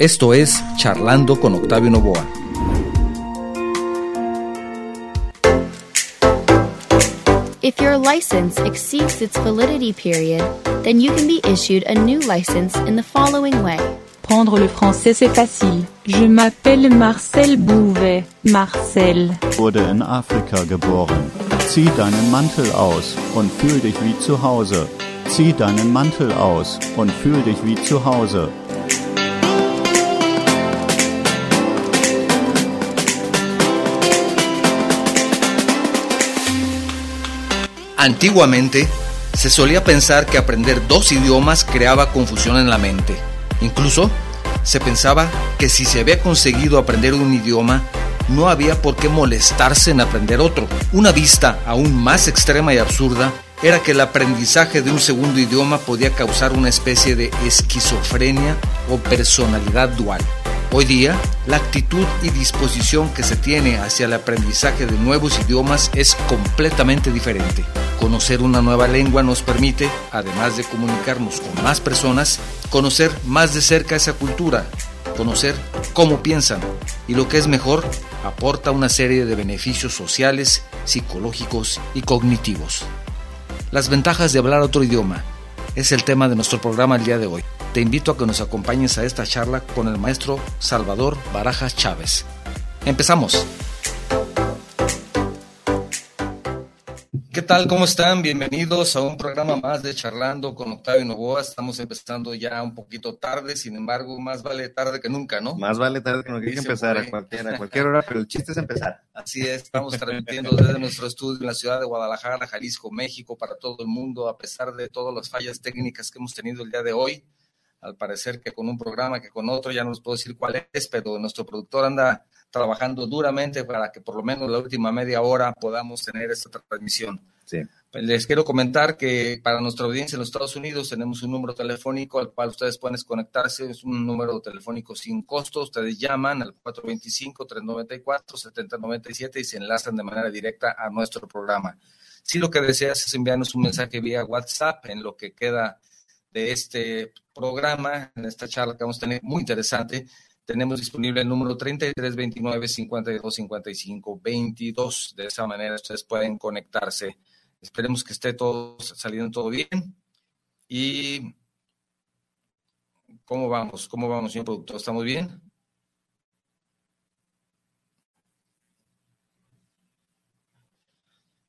Esto es Charlando con Octavio Novoa. If your license exceeds its validity period, then you can be issued a new license in the following way. Prendre le français, c'est facile. Je m'appelle Marcel Bouvet. Marcel. Wurde in Afrika geboren. Zieh deinen Mantel aus und fühl dich wie zu Hause. Zieh deinen Mantel aus und fühl dich wie zu Hause. Antiguamente, se solía pensar que aprender dos idiomas creaba confusión en la mente. Incluso, se pensaba que si se había conseguido aprender un idioma, no había por qué molestarse en aprender otro. Una vista aún más extrema y absurda era que el aprendizaje de un segundo idioma podía causar una especie de esquizofrenia o personalidad dual. Hoy día, la actitud y disposición que se tiene hacia el aprendizaje de nuevos idiomas es completamente diferente. Conocer una nueva lengua nos permite, además de comunicarnos con más personas, conocer más de cerca esa cultura, conocer cómo piensan y lo que es mejor, aporta una serie de beneficios sociales, psicológicos y cognitivos. Las ventajas de hablar otro idioma es el tema de nuestro programa el día de hoy. Te invito a que nos acompañes a esta charla con el maestro Salvador Barajas Chávez. Empezamos. ¿Qué tal? ¿Cómo están? Bienvenidos a un programa más de Charlando con Octavio Novoa. Estamos empezando ya un poquito tarde, sin embargo, más vale tarde que nunca, ¿no? Más vale tarde que nunca. Hay que empezar a cualquier, a cualquier hora, pero el chiste es empezar. Así es, estamos transmitiendo desde nuestro estudio en la ciudad de Guadalajara, Jalisco, México, para todo el mundo, a pesar de todas las fallas técnicas que hemos tenido el día de hoy. Al parecer que con un programa que con otro, ya no les puedo decir cuál es, pero nuestro productor anda trabajando duramente para que por lo menos la última media hora podamos tener esta transmisión. Sí. Les quiero comentar que para nuestra audiencia en los Estados Unidos tenemos un número telefónico al cual ustedes pueden conectarse. Es un número telefónico sin costo. Ustedes llaman al 425-394-7097 y se enlazan de manera directa a nuestro programa. Si lo que deseas es enviarnos un mensaje vía WhatsApp en lo que queda de este programa, en esta charla que vamos a tener muy interesante, tenemos disponible el número 3329-5255-22. De esa manera ustedes pueden conectarse. Esperemos que esté todo saliendo todo bien. Y ¿cómo vamos? ¿Cómo vamos, señor productor? ¿Estamos bien?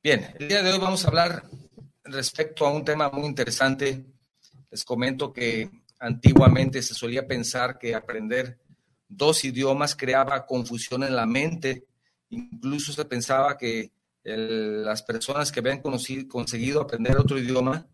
Bien, el día de hoy vamos a hablar respecto a un tema muy interesante. Les comento que antiguamente se solía pensar que aprender dos idiomas creaba confusión en la mente. Incluso se pensaba que el, las personas que habían conocido, conseguido aprender otro idioma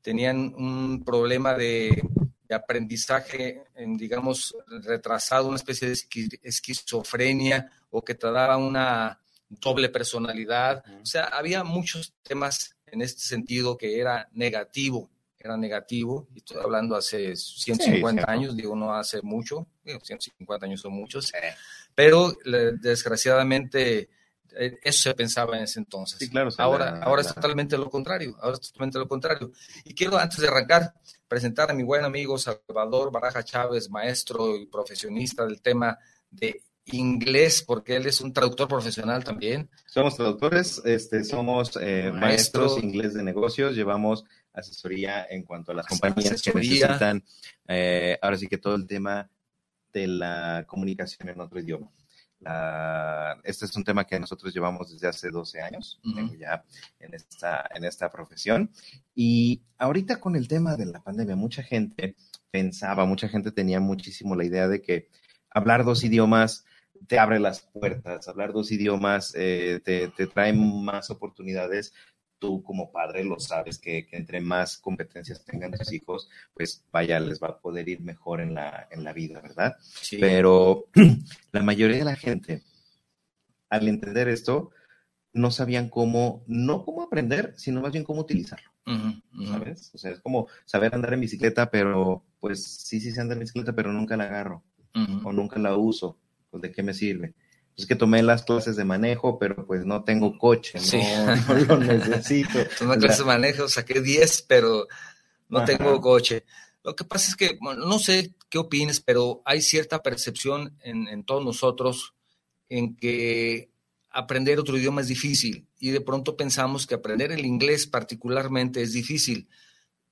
tenían un problema de, de aprendizaje, en, digamos, retrasado, una especie de esquizofrenia o que trataba una doble personalidad. O sea, había muchos temas en este sentido que era negativo, era negativo, y estoy hablando hace 150 sí, años, digo, no hace mucho, 150 años son muchos, pero desgraciadamente eso se pensaba en ese entonces. Sí, claro, ahora, la, ahora la... es totalmente lo contrario, ahora es totalmente lo contrario. Y quiero, antes de arrancar, presentar a mi buen amigo Salvador Baraja Chávez, maestro y profesionista del tema de inglés, porque él es un traductor profesional también. Somos traductores, este, somos eh, Maestro. maestros inglés de negocios, llevamos asesoría en cuanto a las compañías asesoría. que necesitan, eh, ahora sí que todo el tema de la comunicación en otro idioma. La, este es un tema que nosotros llevamos desde hace 12 años, uh -huh. ya en esta, en esta profesión. Y ahorita con el tema de la pandemia, mucha gente pensaba, mucha gente tenía muchísimo la idea de que hablar dos idiomas te abre las puertas, hablar dos idiomas eh, te, te, trae más oportunidades. Tú como padre lo sabes que, que, entre más competencias tengan tus hijos, pues vaya, les va a poder ir mejor en la, en la vida, ¿verdad? Sí. Pero la mayoría de la gente, al entender esto, no sabían cómo, no cómo aprender, sino más bien cómo utilizarlo. Uh -huh, uh -huh. ¿Sabes? O sea, es como saber andar en bicicleta, pero pues sí, sí sé andar en bicicleta, pero nunca la agarro uh -huh. o nunca la uso. Pues, ¿de qué me sirve? Es que tomé las clases de manejo, pero pues no tengo coche, sí. no, no, lo necesito. Tomé clases de manejo, saqué 10, pero no Ajá. tengo coche. Lo que pasa es que, bueno, no sé qué opines, pero hay cierta percepción en, en todos nosotros en que aprender otro idioma es difícil y de pronto pensamos que aprender el inglés particularmente es difícil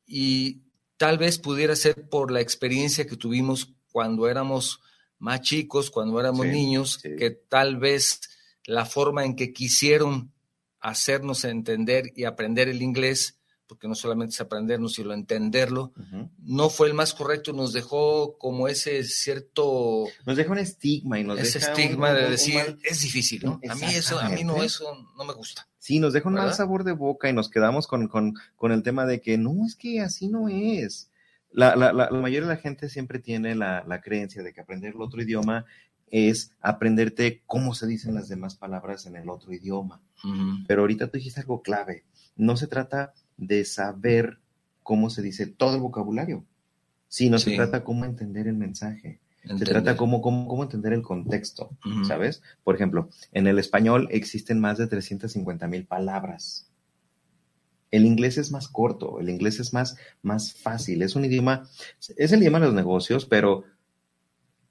y tal vez pudiera ser por la experiencia que tuvimos cuando éramos más chicos, cuando éramos Sí, niños, sí. que tal vez la forma en que quisieron hacernos entender y aprender el inglés, porque no solamente es aprendernos, sino entenderlo, no fue el más correcto, nos dejó como ese cierto Nos deja un estigma y nos ese deja un- estigma un- de decir mal- es difícil, ¿no? A mí eso, a mí no eso no me gusta. Sí, nos deja un mal sabor de boca y nos quedamos con, con, con el tema de que no, es que así no es. La, la, la, la mayoría de la gente siempre tiene la, creencia de que aprender el otro idioma es aprenderte cómo se dicen las demás palabras en el otro idioma. Pero ahorita tú dijiste algo clave. No se trata de saber cómo se dice todo el vocabulario, sino se Sí. trata cómo entender el mensaje. Se trata cómo, cómo, cómo entender el contexto. ¿sabes? Por ejemplo, en el español existen más de 350 mil palabras. El inglés es más corto, el inglés es más, más fácil, es un idioma, es el idioma de los negocios, pero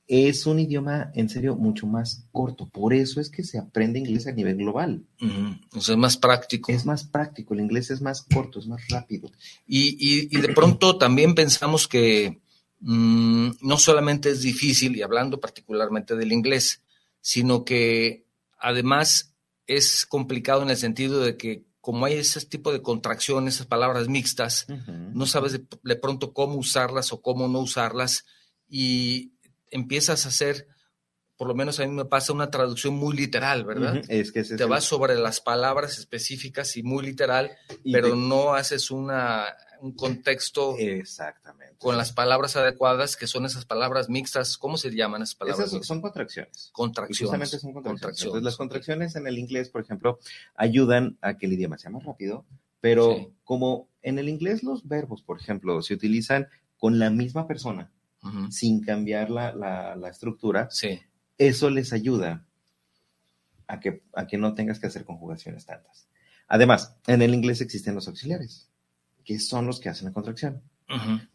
es un idioma en serio mucho más corto. Por eso es que se aprende inglés a nivel global. Ujú. O sea, es más práctico. Es más práctico, el inglés es más corto, es más rápido. Y, y- y de pronto también pensamos que mm, no solamente es difícil, y hablando particularmente del inglés, sino que además es complicado en el sentido de que como hay ese tipo de contracciones, esas palabras mixtas, no sabes de, de pronto cómo usarlas o cómo no usarlas y empiezas a hacer, por lo menos a mí me pasa una traducción muy literal, ¿verdad? Ujú, Es que ese es Te el- vas sobre las palabras específicas y muy literal, y pero no haces una, un contexto Exactamente. con las palabras adecuadas, que son esas palabras mixtas. ¿Cómo se llaman esas palabras? Esas son contracciones. Contracciones. justamente son contracciones. Contracciones, Entonces, las contracciones en el inglés, por ejemplo, ayudan a que el idioma sea más rápido, pero Sí. como en el inglés los verbos, por ejemplo, se utilizan con la misma persona, sin cambiar la, la- la estructura, Sí. eso les ayuda a que, a que no tengas que hacer conjugaciones tantas. Además, en el inglés existen los auxiliares, que son los que hacen la contracción.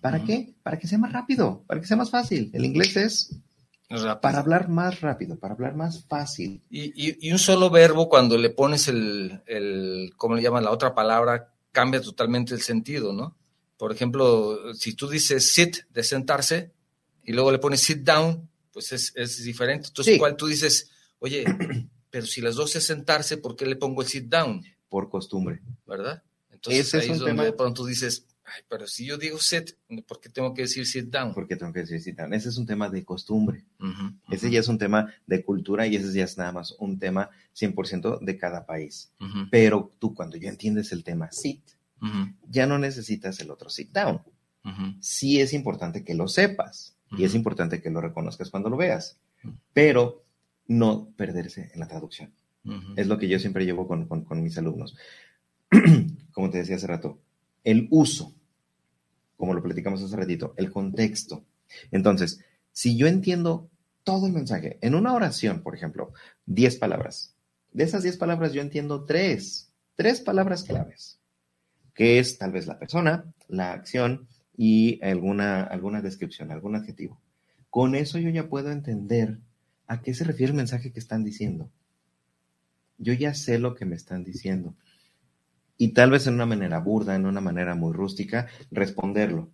¿Para qué? Para que sea más rápido, para que sea más fácil. El inglés es Rápido. para hablar más rápido, para hablar más fácil. Y, y- y un solo verbo, cuando le pones el, el, ¿cómo le llaman? La otra palabra, cambia totalmente el sentido, ¿no? Por ejemplo, si tú dices sit, de sentarse, y luego le pones sit down, pues es, es diferente. Entonces, Sí. cuando tú dices, oye, pero si las dos es sentarse, ¿por qué le pongo el sit down? por costumbre. ¿Verdad? Entonces Ese es un donde tema- de pronto dices, ay, pero si yo digo sit, ¿por qué tengo que decir sit down? Porque tengo que decir sit down. Ese es un tema de costumbre. Ese ya es un tema de cultura y ese ya es nada más un tema 100% de cada país. ujú, Pero tú cuando ya entiendes el tema sit, ya no necesitas el otro sit down. Sí es importante que lo sepas y es importante que lo reconozcas cuando lo veas, pero no perderse en la traducción. Es lo que yo siempre llevo con, con- con mis alumnos. Como te decía hace rato, el uso, como lo platicamos hace ratito, el contexto. Entonces, si yo entiendo todo el mensaje en una oración, por ejemplo, 10 palabras, de esas 10 palabras yo entiendo tres, tres palabras claves, que es tal vez la persona, la acción y alguna, alguna descripción, algún adjetivo. Con eso yo ya puedo entender a qué se refiere el mensaje que están diciendo yo ya sé lo que me están diciendo. Y tal vez en una manera burda, en una manera muy rústica, responderlo.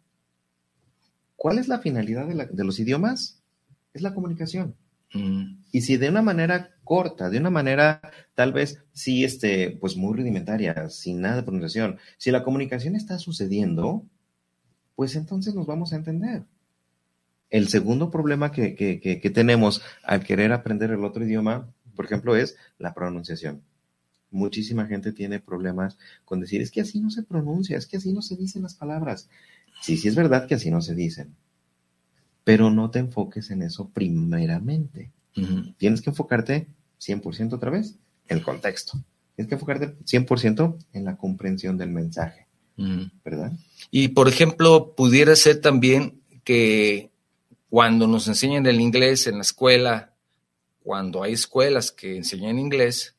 ¿Cuál es la finalidad de, la- de los idiomas? Es la comunicación. Mm, Y si de una manera corta, de una manera tal vez sí, este, pues muy rudimentaria, sin nada de pronunciación, si la comunicación está sucediendo, pues entonces nos vamos a entender. El segundo problema que, que- que- que tenemos al querer aprender el otro idioma, por ejemplo, es la pronunciación. Muchísima gente tiene problemas con decir, es que así no se pronuncia, es que así no se dicen las palabras. Sí, sí es verdad que así no se dicen, pero no te enfoques en eso primeramente tienes que enfocarte 100% otra vez en el contexto. Tienes que enfocarte 100% en la comprensión del mensaje. ¿verdad? Y por ejemplo, pudiera ser también que cuando nos enseñan el inglés en la escuela, cuando hay escuelas que enseñan inglés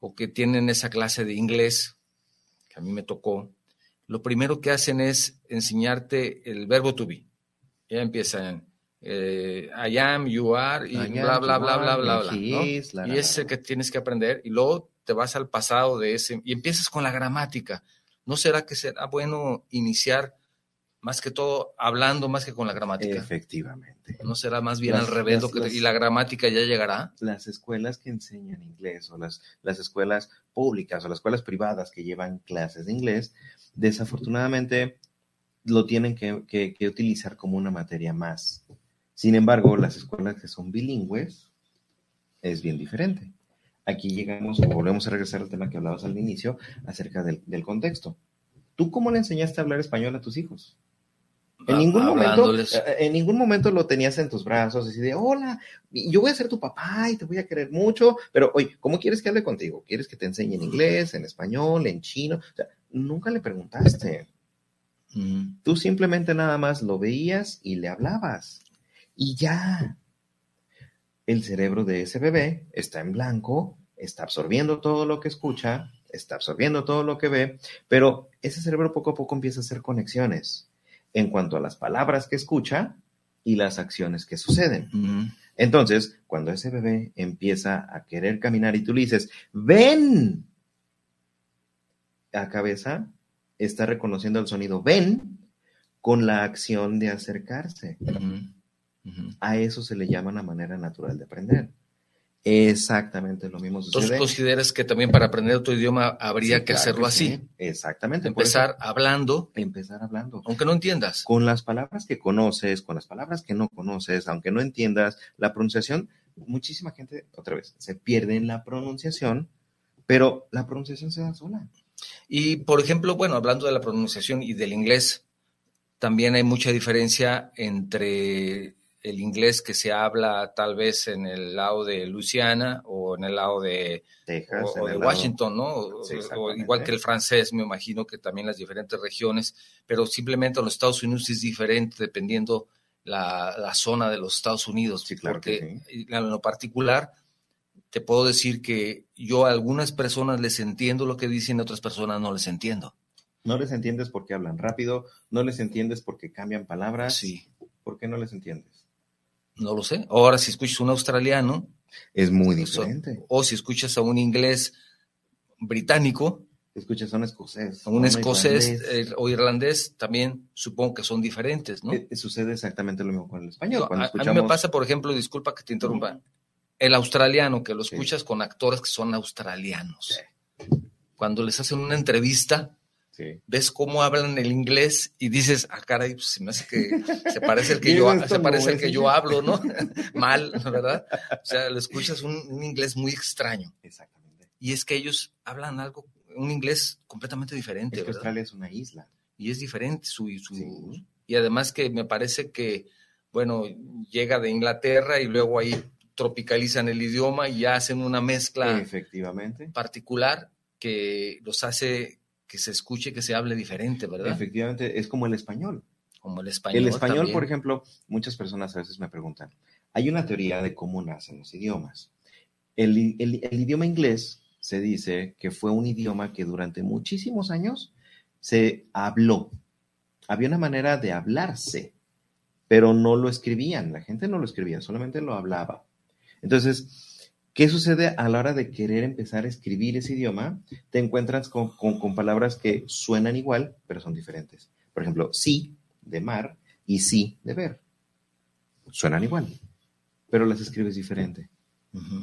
o que tienen esa clase de inglés, que a mí me tocó, lo primero que hacen es enseñarte el verbo to be. Ya empiezan, eh, I am, you are, y bla, bla, bla, bla, bla, bla. ¿no? la, Y la, ese la. que tienes que aprender, y luego te vas al pasado de ese, y empiezas con la gramática. ¿No será que será bueno iniciar más que todo hablando más que con la gramática? Efectivamente. ¿No será más bien Las- al revés? las- lo que- las- y la gramática ya llegará. Las escuelas que enseñan inglés o las, las escuelas públicas o las escuelas privadas que llevan clases de inglés, desafortunadamente lo tienen que, que- que utilizar como una materia más. Sin embargo, las escuelas que son bilingües es bien diferente. Aquí llegamos, o volvemos a regresar al tema que hablabas al inicio, acerca del, del contexto. ¿Tú cómo le enseñaste a hablar español a tus hijos? En Ah, ningún momento, hablándoles. eh, en ningún momento lo tenías en tus brazos, así de, hola, yo voy a ser tu papá y te voy a querer mucho, pero oye, ¿cómo quieres que hable contigo? ¿Quieres que te enseñe en inglés, en español, en chino? O sea, nunca le preguntaste. Mm. Tú simplemente nada más lo veías y le hablabas. Y ya. El cerebro de ese bebé está en blanco, está absorbiendo todo lo que escucha, está absorbiendo todo lo que ve, pero ese cerebro poco a poco empieza a hacer conexiones en cuanto a las palabras que escucha y las acciones que suceden. Entonces, cuando ese bebé empieza a querer caminar y tú le dices, ven, la cabeza está reconociendo el sonido ven con la acción de acercarse. A eso se le llama una manera natural de aprender. Exactamente lo mismo Entonces sucede. consideras que también para aprender otro idioma habría Sí, que claro hacerlo sí. así. Exactamente. eso, Empezar hablando, empezar hablando. aunque no entiendas. con las palabras que conoces, con las palabras que no conoces, aunque no entiendas la pronunciación, muchísima gente, otra vez, se pierde en la pronunciación, pero la pronunciación se da sola. Y, por ejemplo, bueno, hablando de la pronunciación y del inglés, también hay mucha diferencia entre el inglés que se habla tal vez en el lado de Luisiana o en el lado de, Texas, o- o de el lado- Washington, ¿no? O- Sí, o exactamente. igual que el francés, me imagino que también las diferentes regiones, pero simplemente en los Estados Unidos es diferente dependiendo la, la zona de los Estados Unidos. Sí, claro que porque en lo particular, te puedo decir que yo a algunas personas les entiendo lo que dicen, a otras personas no les entiendo. No les entiendes porque hablan rápido, no les entiendes porque cambian palabras. Sí, ¿Por qué no les entiendes? No lo sé. Ahora, si escuchas un australiano, Es muy Eso. diferente. o si escuchas a un inglés británico, Escuchas a un escocés. a un escocés irlandés. eh, o irlandés, también supongo que son diferentes, ¿no? Eh, sucede exactamente lo mismo con el español. No, a, mí me pasa, por ejemplo, disculpa que te interrumpa, el australiano, que lo escuchas con actores que son australianos. Cuando les hacen una entrevista, Sí. ves cómo hablan el inglés y dices, ah, caray, pues se me hace que se parece el que yo, se parece el que yo hablo, ¿no? Mal, ¿verdad? O sea, le escuchas un, un inglés muy extraño. Exactamente. Y es que ellos hablan algo, un inglés completamente diferente, Es que ¿verdad? Australia es una isla. Y es diferente su, su Sí. y además que me parece que, bueno, llega de Inglaterra y luego ahí tropicalizan el idioma y ya hacen una mezcla Efectivamente. particular que los hace que se escuche, que se hable diferente, ¿verdad? Efectivamente, es como el español. Como el español. el español, también. por ejemplo, muchas personas a veces me preguntan, hay una teoría de cómo nacen los idiomas. El- el idioma inglés se dice que fue un idioma que durante muchísimos años se habló. Había una manera de hablarse, pero no lo escribían. La gente no lo escribía, solamente lo hablaba. Entonces, ¿qué sucede a la hora de querer empezar a escribir ese idioma? Te encuentras con, con- con palabras que suenan igual, pero son diferentes. Por ejemplo, sí de mar y sí de ver. Suenan igual, pero las escribes diferente.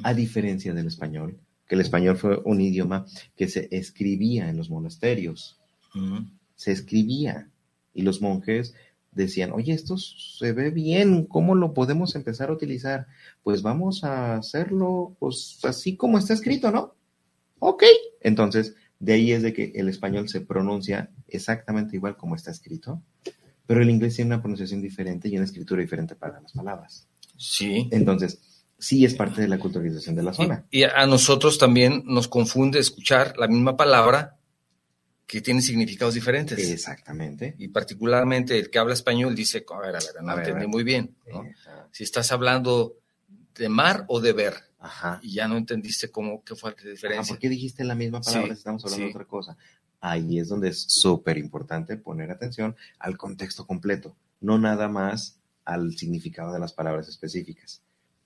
A diferencia del español, que el español fue un idioma que se escribía en los monasterios. Se escribía y los monjes decían, oye, esto se ve bien, ¿cómo lo podemos empezar a utilizar? Pues vamos a hacerlo pues así como está escrito, ¿no? Ok. Entonces, de ahí es de que el español se pronuncia exactamente igual como está escrito, pero el inglés tiene una pronunciación diferente y una escritura diferente para las palabras. Sí. Entonces, sí es parte de la culturalización de la zona. Y, y a nosotros también nos confunde escuchar la misma palabra que tiene significados diferentes. Exactamente. Y particularmente el que habla español dice, a ver, a ver, no A entendí ver. muy bien. ¿no? Si estás hablando de mar o de ver, Ajá. y ya no entendiste cómo, qué fue la Ajá, diferencia. ¿Por qué dijiste la misma palabra Sí, si estamos hablando de sí. otra cosa? Ahí es donde es súper importante poner atención al contexto completo, no nada más al significado de las palabras específicas.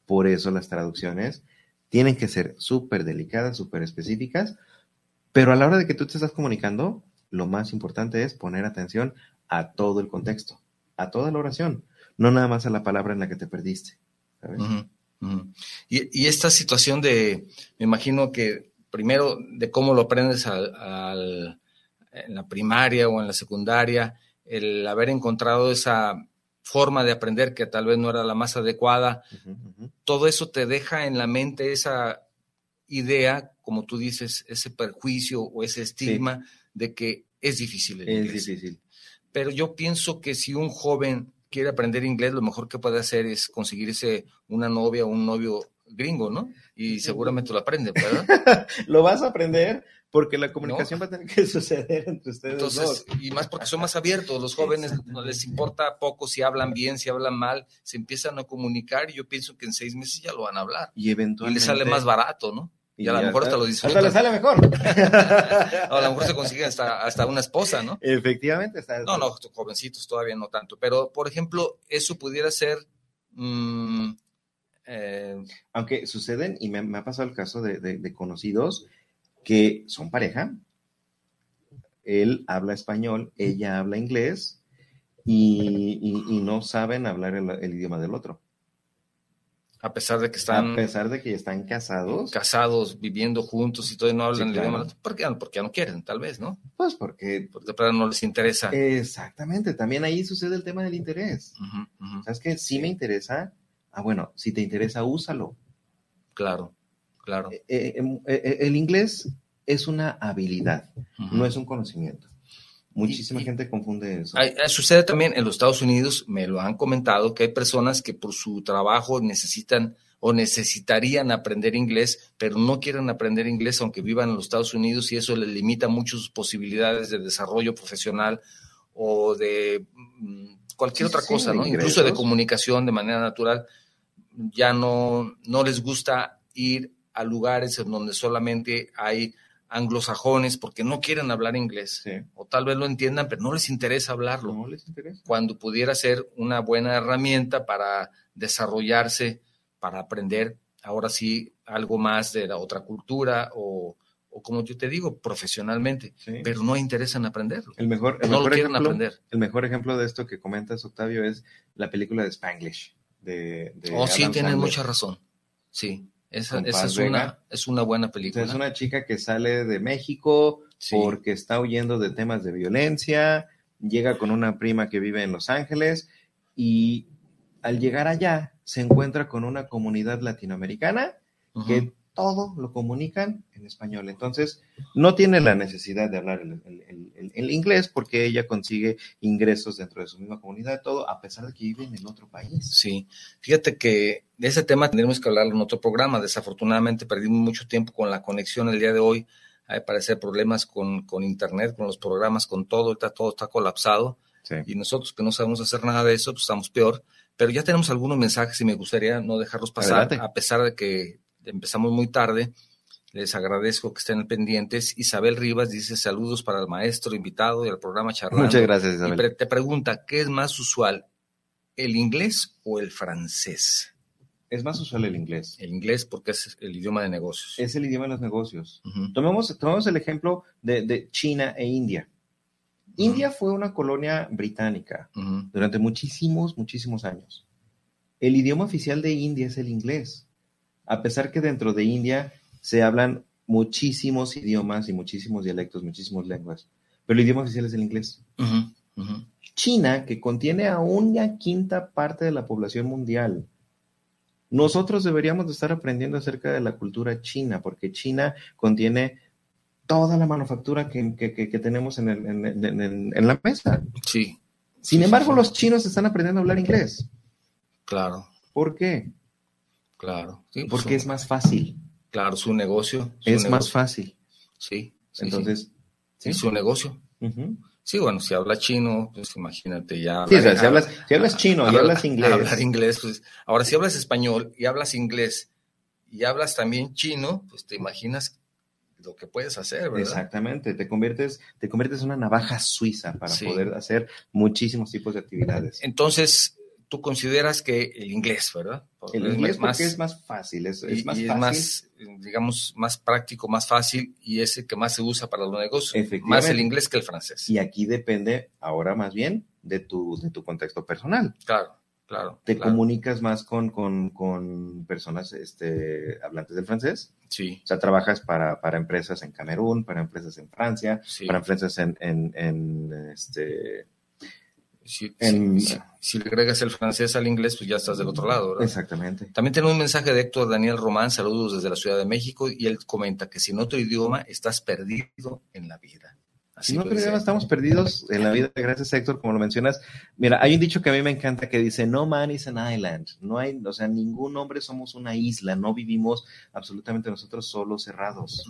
Por eso las traducciones tienen que ser súper delicadas, súper específicas, pero a la hora de que tú te estás comunicando, lo más importante es poner atención a todo el contexto, a toda la oración, no nada más a la palabra en la que te perdiste. Y, esta situación de, me imagino que primero de cómo lo aprendes al, en la primaria o en la secundaria, el haber encontrado esa forma de aprender que tal vez no era la más adecuada, todo eso te deja en la mente esa idea, como tú dices, ese perjuicio o ese estigma de que es difícil. es difícil. Pero yo pienso que si un joven quiere aprender inglés, lo mejor que puede hacer es conseguirse una novia o un novio gringo, ¿no? Y seguramente lo aprende, ¿verdad? lo vas a aprender porque la comunicación va a tener que suceder entre ustedes Entonces, dos. Y más porque son más abiertos, los jóvenes no les importa poco si hablan bien, si hablan mal, se empiezan a comunicar y yo pienso que en seis meses ya lo van a hablar. Y eventualmente... Y les sale más barato, ¿no? Y, a lo mejor hasta lo disfrutan. Hasta le sale mejor. a lo mejor se consigue hasta, hasta una esposa, ¿no? Efectivamente. Está... No, no, jovencitos todavía no tanto. Pero, por ejemplo, eso pudiera ser... Mmm, eh, Aunque suceden, y me, ha pasado el caso de, conocidos que son pareja, él habla español, ella habla inglés y, no saben hablar el, idioma del otro. A pesar de que están. A pesar de que están casados. Casados, viviendo juntos y todo, y no hablan el idioma. ¿Por qué? Porque no quieren, tal vez, ¿no? Pues porque. Porque no les interesa. Exactamente. También ahí sucede el tema del interés. ¿Sabes qué? Sí me interesa, Ah, bueno, si te interesa, úsalo. Claro, claro. Eh, eh, em, eh, el inglés es una habilidad, no es un conocimiento. Muchísima gente confunde eso. sucede también en los Estados Unidos, me lo han comentado, que hay personas que por su trabajo necesitan o necesitarían aprender inglés, pero no quieren aprender inglés aunque vivan en los Estados Unidos y eso les limita mucho sus posibilidades de desarrollo profesional o de mm, cualquier otra cosa, ¿no? Incluso de comunicación de manera natural ya no, no les gusta ir a lugares en donde solamente hay anglosajones porque no quieren hablar inglés. O tal vez lo entiendan, pero no les interesa hablarlo. No les interesa. Cuando pudiera ser una buena herramienta para desarrollarse, para aprender ahora sí algo más de la otra cultura o, como yo te digo, profesionalmente, pero no interesan aprenderlo. El mejor, no lo quieren aprender. El mejor ejemplo de esto que comentas, Octavio, es la película de Spanglish de... oh, sí, tienes mucha razón. Sí, esa, es, una, es una buena película. Es una chica que sale de México porque está huyendo de temas de violencia, llega con una prima que vive en Los Ángeles y al llegar allá se encuentra con una comunidad latinoamericana que todo lo comunican en español. Entonces, no tiene la necesidad de hablar el, inglés porque ella consigue ingresos dentro de su misma comunidad, todo, a pesar de que vive en otro país. Sí, fíjate que de ese tema tendremos que hablar en otro programa. Desafortunadamente perdimos mucho tiempo con la conexión el día de hoy. Hay parecer problemas con, con internet, con los programas, con todo, está, todo está colapsado. Y nosotros que no sabemos hacer nada de eso, pues estamos peor. Pero ya tenemos algunos mensajes y me gustaría no dejarlos pasar, a pesar de que empezamos muy tarde. Les agradezco que estén pendientes. Isabel Rivas dice saludos para el maestro invitado y al programa Charlando. Muchas gracias, Isabel. te pregunta, ¿qué es más usual, el inglés o el francés? Es más usual el inglés. El inglés porque es el idioma de negocios. Es el idioma de los negocios. tomemos, tomemos, el ejemplo de, China e India. India fue una colonia británica durante muchísimos, muchísimos años. El idioma oficial de India es el inglés a pesar que dentro de India se hablan muchísimos idiomas y muchísimos dialectos, muchísimas lenguas, pero el idioma oficial es el inglés. China, que contiene a una quinta parte de la población mundial, nosotros deberíamos de estar aprendiendo acerca de la cultura china, porque China contiene toda la manufactura que, tenemos en, la mesa. Sí. Sin embargo, los chinos están aprendiendo a hablar inglés. Claro. ¿Por qué? Claro. porque es más fácil. Claro, su negocio. es más fácil. Sí. Entonces, ¿sí? su negocio. Sí, bueno, si habla chino, pues imagínate ya. Sí, si, hablas, si hablas chino y hablas inglés. Hablar inglés, pues. Ahora, si hablas español y hablas inglés y hablas también chino, pues te imaginas lo que puedes hacer, ¿verdad? Exactamente, te conviertes, te conviertes en una navaja suiza para poder hacer muchísimos tipos de actividades. Entonces, tú consideras que el inglés, ¿verdad? El inglés más, porque es más fácil, es, es más fácil. más, digamos, más práctico, más fácil y es el que más se usa para los negocios. Más el inglés que el francés. Y aquí depende ahora más bien de tu, de tu contexto personal. Claro. Claro, ¿Te comunicas más con, con, con, personas este, hablantes del francés? Sí. O sea, trabajas para, para empresas en Camerún, para empresas en Francia, para empresas en, en, en este, si, si, le agregas el francés al inglés, pues ya estás del otro lado, ¿verdad? Exactamente. También tenemos un mensaje de Héctor Daniel Román, saludos desde la Ciudad de México, y él comenta que sin otro idioma estás perdido en la vida. Así no idioma estamos perdidos en la vida, gracias Héctor, como lo mencionas. Mira, hay un dicho que a mí me encanta que dice, no man is an island. No hay, o sea, ningún hombre somos una isla, no vivimos absolutamente nosotros solos cerrados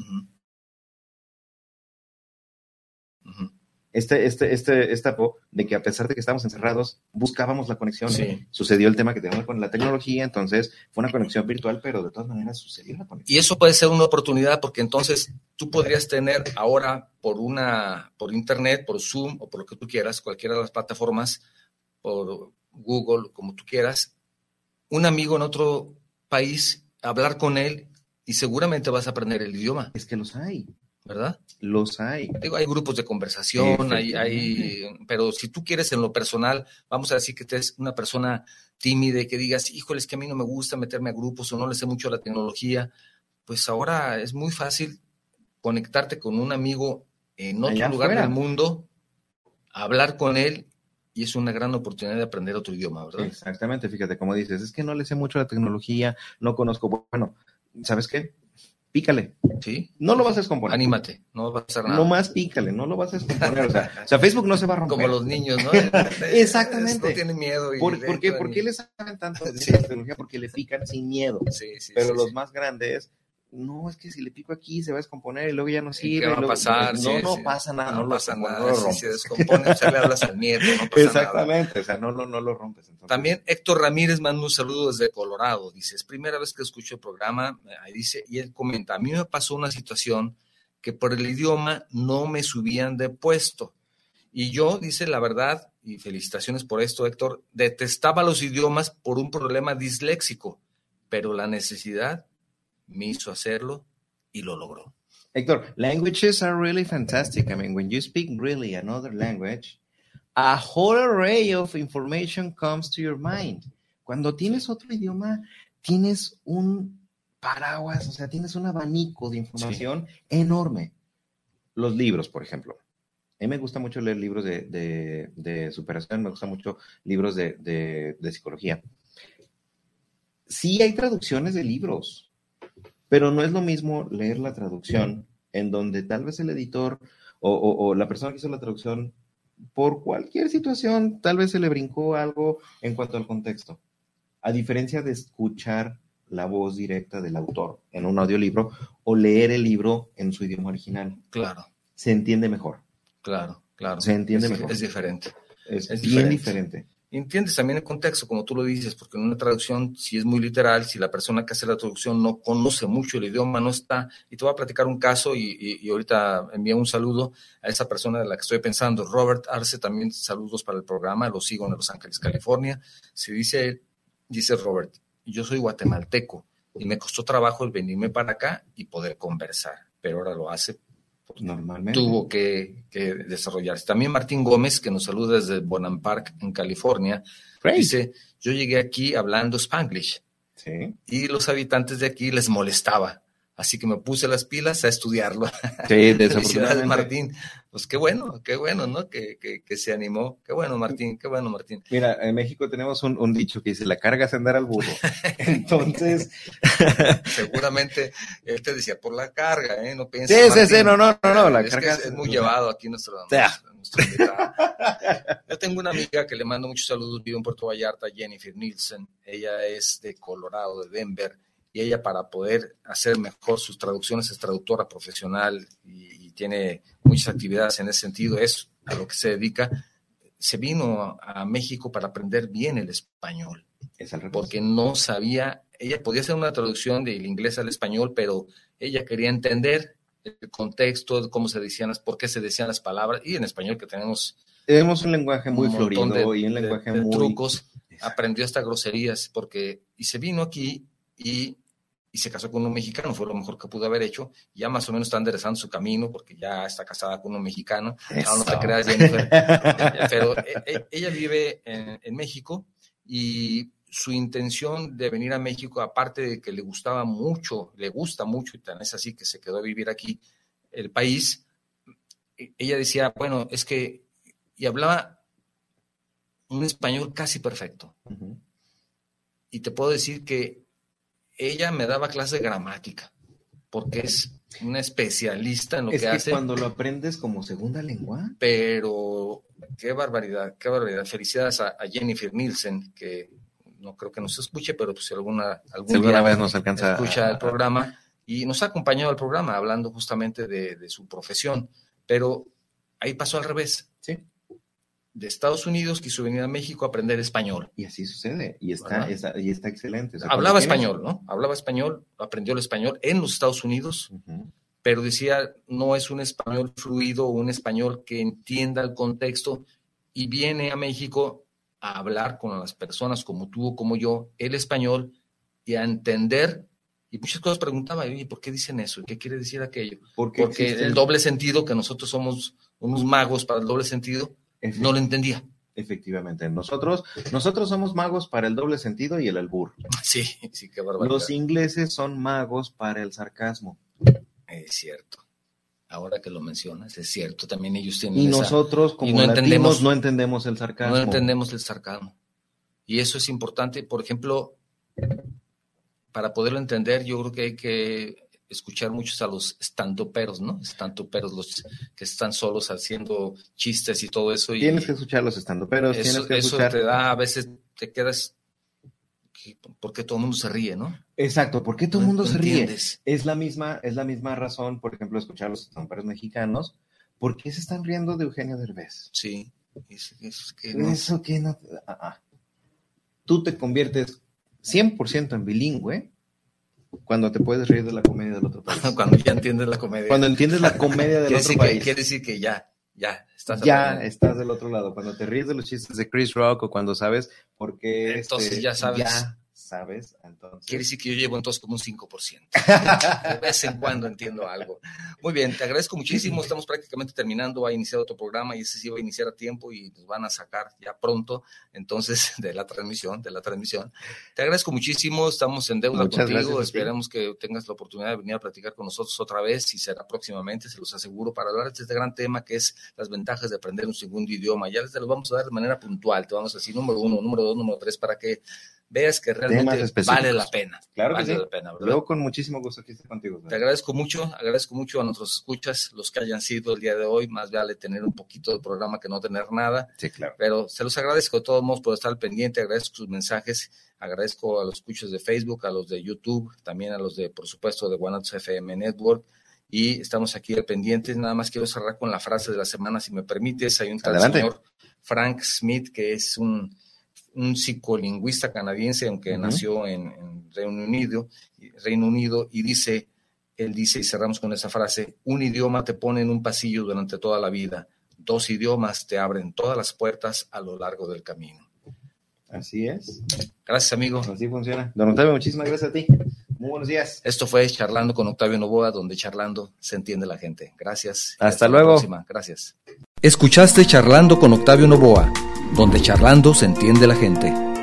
este, este, este, esta de que a pesar de que estábamos encerrados, buscábamos la conexión. Sucedió el tema que teníamos con la tecnología, entonces fue una conexión virtual, pero de todas maneras sucedió la conexión. Y eso puede ser una oportunidad porque entonces tú podrías tener ahora por una, por internet, por Zoom o por lo que tú quieras, cualquiera de las plataformas, por Google, como tú quieras, un amigo en otro país, hablar con él y seguramente vas a aprender el idioma. Es que los hay. ¿Verdad? Los hay. Digo, hay grupos de conversación, hay, hay, pero si tú quieres en lo personal, vamos a decir que eres una persona tímida y que digas, híjole, es que a mí no me gusta meterme a grupos o no le sé mucho a la tecnología, pues ahora es muy fácil conectarte con un amigo en otro lugar del mundo, hablar con él y es una gran oportunidad de aprender otro idioma, ¿verdad? Exactamente, fíjate, como dices, es que no le sé mucho a la tecnología, no conozco, bueno, ¿sabes qué? Pícale. Sí. No lo vas a descomponer. Anímate, no va a pasar nada. No más pícale, no lo vas a descomponer. O sea, Facebook no se va a romper. Como los niños, ¿no? Exactamente. No tienen miedo. Y ¿Por, qué, ¿Por qué les saben tanto de tecnología? Porque le pican sin miedo. Sí, sí. Pero los más grandes no, es que si le pico aquí se va a descomponer y luego ya no sirve. ¿Qué va a pasar? No, no pasa nada, no, pasa nada. Lo si se descompone, se le hablas al nieto, no pasa Exactamente, o sea, no, no, no lo rompes. También Héctor Ramírez manda un saludo desde Colorado, dice, es primera vez que escucho el programa, ahí dice, y él comenta, a mí me pasó una situación que por el idioma no me subían de puesto. Y yo, dice la verdad, y felicitaciones por esto, Héctor, detestaba los idiomas por un problema disléxico, pero la necesidad me hizo hacerlo y lo logró. Héctor, languages are really fantastic. I mean, when you speak really another language, a whole array of information comes to your mind. Cuando tienes otro idioma, tienes un paraguas, o sea, tienes un abanico de información enorme. Los libros, por ejemplo. A mí me gusta mucho leer libros de, superación, me gusta mucho libros de, de psicología. Sí hay traducciones de libros, pero no es lo mismo leer la traducción en donde tal vez el editor o, la persona que hizo la traducción, por cualquier situación, tal vez se le brincó algo en cuanto al contexto. A diferencia de escuchar la voz directa del autor en un audiolibro o leer el libro en su idioma original. Claro. Se entiende mejor. Claro, claro. Se entiende mejor. Es diferente. Es, bien diferente entiendes también el contexto, como tú lo dices, porque en una traducción, si es muy literal, si la persona que hace la traducción no conoce mucho el idioma, no está, y te voy a platicar un caso y, y, ahorita envío un saludo a esa persona de la que estoy pensando, Robert Arce, también saludos para el programa, lo sigo en Los Ángeles, California. Se dice, dice Robert, yo soy guatemalteco y me costó trabajo el venirme para acá y poder conversar, pero ahora lo hace normalmente. tuvo que, desarrollarse. También Martín Gómez, que nos saluda desde Bonham Park, en California, dice, yo llegué aquí hablando spanglish. Y los habitantes de aquí les molestaba. Así que me puse las pilas a estudiarlo. Sí, desafortunadamente. Martín. Pues qué bueno, qué bueno, ¿no? Que, que, se animó. Qué bueno, Martín, qué bueno, Martín. Mira, en México tenemos un, dicho que dice, la carga es andar al burro. Entonces... Seguramente él te decía, por la carga, ¿eh? No pienses. Sí, sí, sí, no, no, no, la es carga... es, muy llevado aquí nuestro... Yo tengo una amiga que le mando muchos saludos, vive en Puerto Vallarta, Jennifer Nielsen. Ella es de Colorado, de Denver y ella para poder hacer mejor sus traducciones es traductora profesional y, tiene muchas actividades en ese sentido, es a lo que se dedica. Se vino a México para aprender bien el español, porque no sabía, ella podía hacer una traducción del inglés al español, pero ella quería entender el contexto, de cómo se decían, por qué se decían las palabras, y en español que tenemos... Tenemos un lenguaje muy florido y un lenguaje muy... trucos aprendió hasta groserías, porque, y se vino aquí y, y, se casó con un mexicano, fue lo mejor que pudo haber hecho, ya más o menos está enderezando su camino, porque ya está casada con un mexicano, no, no te creas, Jennifer, pero e, e, ella vive en, en México y su intención de venir a México, aparte de que le gustaba mucho, le gusta mucho, y tan es así que se quedó a vivir aquí el país, e, ella decía, bueno, es que, y hablaba un español casi perfecto. Uh -huh. Y te puedo decir que ella me daba clase de gramática, porque es una especialista en lo es que, que hace. cuando lo aprendes como segunda lengua. Pero qué barbaridad, qué barbaridad. Felicidades a, a Jennifer Nielsen, que no creo que nos escuche, pero pues si alguna, algún Segura vez nos alcanza escucha a, el programa y nos ha acompañado al programa hablando justamente de, de, su profesión, pero ahí pasó al revés. De Estados Unidos quiso venir a México a aprender español. Y así sucede, y está, está y está excelente. O sea, Hablaba español, ¿no? Hablaba español, aprendió el español en los Estados Unidos, uh -huh. pero decía, no es un español fluido, un español que entienda el contexto y viene a México a hablar con las personas como tú o como yo, el español, y a entender, y muchas cosas preguntaba, y ¿por qué dicen eso? ¿Y qué quiere decir aquello? ¿Por Porque el doble sentido, que nosotros somos unos magos para el doble sentido, no lo entendía. Efectivamente, nosotros, nosotros somos magos para el doble sentido y el albur. Sí, sí, qué barbaridad. Los ingleses son magos para el sarcasmo. Es cierto ahora que lo mencionas, es cierto, también ellos tienen Y esa, nosotros como y no latinos entendemos, no entendemos el sarcasmo. No entendemos el sarcasmo. Y eso es importante, por ejemplo, para poderlo entender, yo creo que hay que escuchar muchos a los estandoperos, ¿no? Estandoperos, los que están solos haciendo chistes y todo eso. Y tienes que escuchar los estandoperos, eso, tienes que eso escuchar... te da, a veces te quedas porque todo el mundo se ríe, ¿no? Exacto, ¿por qué todo el No mundo se ríe? entiendes. Es la misma, es la misma razón, por ejemplo, escuchar los estandoperos mexicanos. ¿Por qué se están riendo de Eugenio Derbez? Sí, es, es que no- Eso que no. ah, ah. Tú te conviertes 100% en bilingüe cuando te puedes reír de la comedia del otro país. cuando ya entiendes la comedia. Cuando entiendes la comedia del otro que, país. quiere decir que ya, ya, estás ya estás del otro lado. Cuando te ríes de los chistes de Chris Rock o cuando sabes por qué. Entonces este, ya sabes. Ya sabes. Entonces. Quiere decir que yo llevo entonces como un 5%. De vez en cuando entiendo algo. Muy bien, te agradezco muchísimo. Estamos prácticamente terminando. Va a iniciar otro programa y ese sí va a iniciar a tiempo y nos van a sacar ya pronto, entonces, de la transmisión, de la transmisión. Te agradezco muchísimo. Estamos en deuda Muchas contigo. Esperemos que tengas la oportunidad de venir a platicar con nosotros otra vez y será próximamente, se los aseguro, para hablar de este gran tema que es las ventajas de aprender un segundo idioma. Ya les los vamos a dar de manera puntual. Te vamos a decir número uno, número dos, número tres, para que veas que realmente vale la pena. Claro que vale sí. la pena, ¿verdad? Yo con muchísimo gusto aquí estoy contigo. Te agradezco mucho, agradezco mucho a nuestros escuchas, los que hayan sido el día de hoy. Más vale tener un poquito de programa que no tener nada. Sí, claro. Pero se los agradezco de todos modos por estar al pendiente, agradezco sus mensajes, agradezco a los escuchos de Facebook, a los de YouTube, también a los de, por supuesto, de Guanatos FM Network. Y estamos aquí al pendiente. Nada más quiero cerrar con la frase de la semana, si me permites. Hay un tal Adelante. señor Frank Smith, que es un, un psicolingüista canadiense, aunque nació en, en Reino Unido, Reino Unido, y dice, él dice, y cerramos con esa frase, un idioma te pone en un pasillo durante toda la vida, dos idiomas te abren todas las puertas a lo largo del camino. Así es. Gracias, amigo. Así funciona. Don Octavio, muchísimas gracias a ti. Muy buenos días. Esto fue Charlando con Octavio Novoa, donde charlando se entiende la gente. Gracias. Hasta la luego. próxima. Gracias. Escuchaste Charlando con Octavio Novoa, donde charlando se entiende la gente.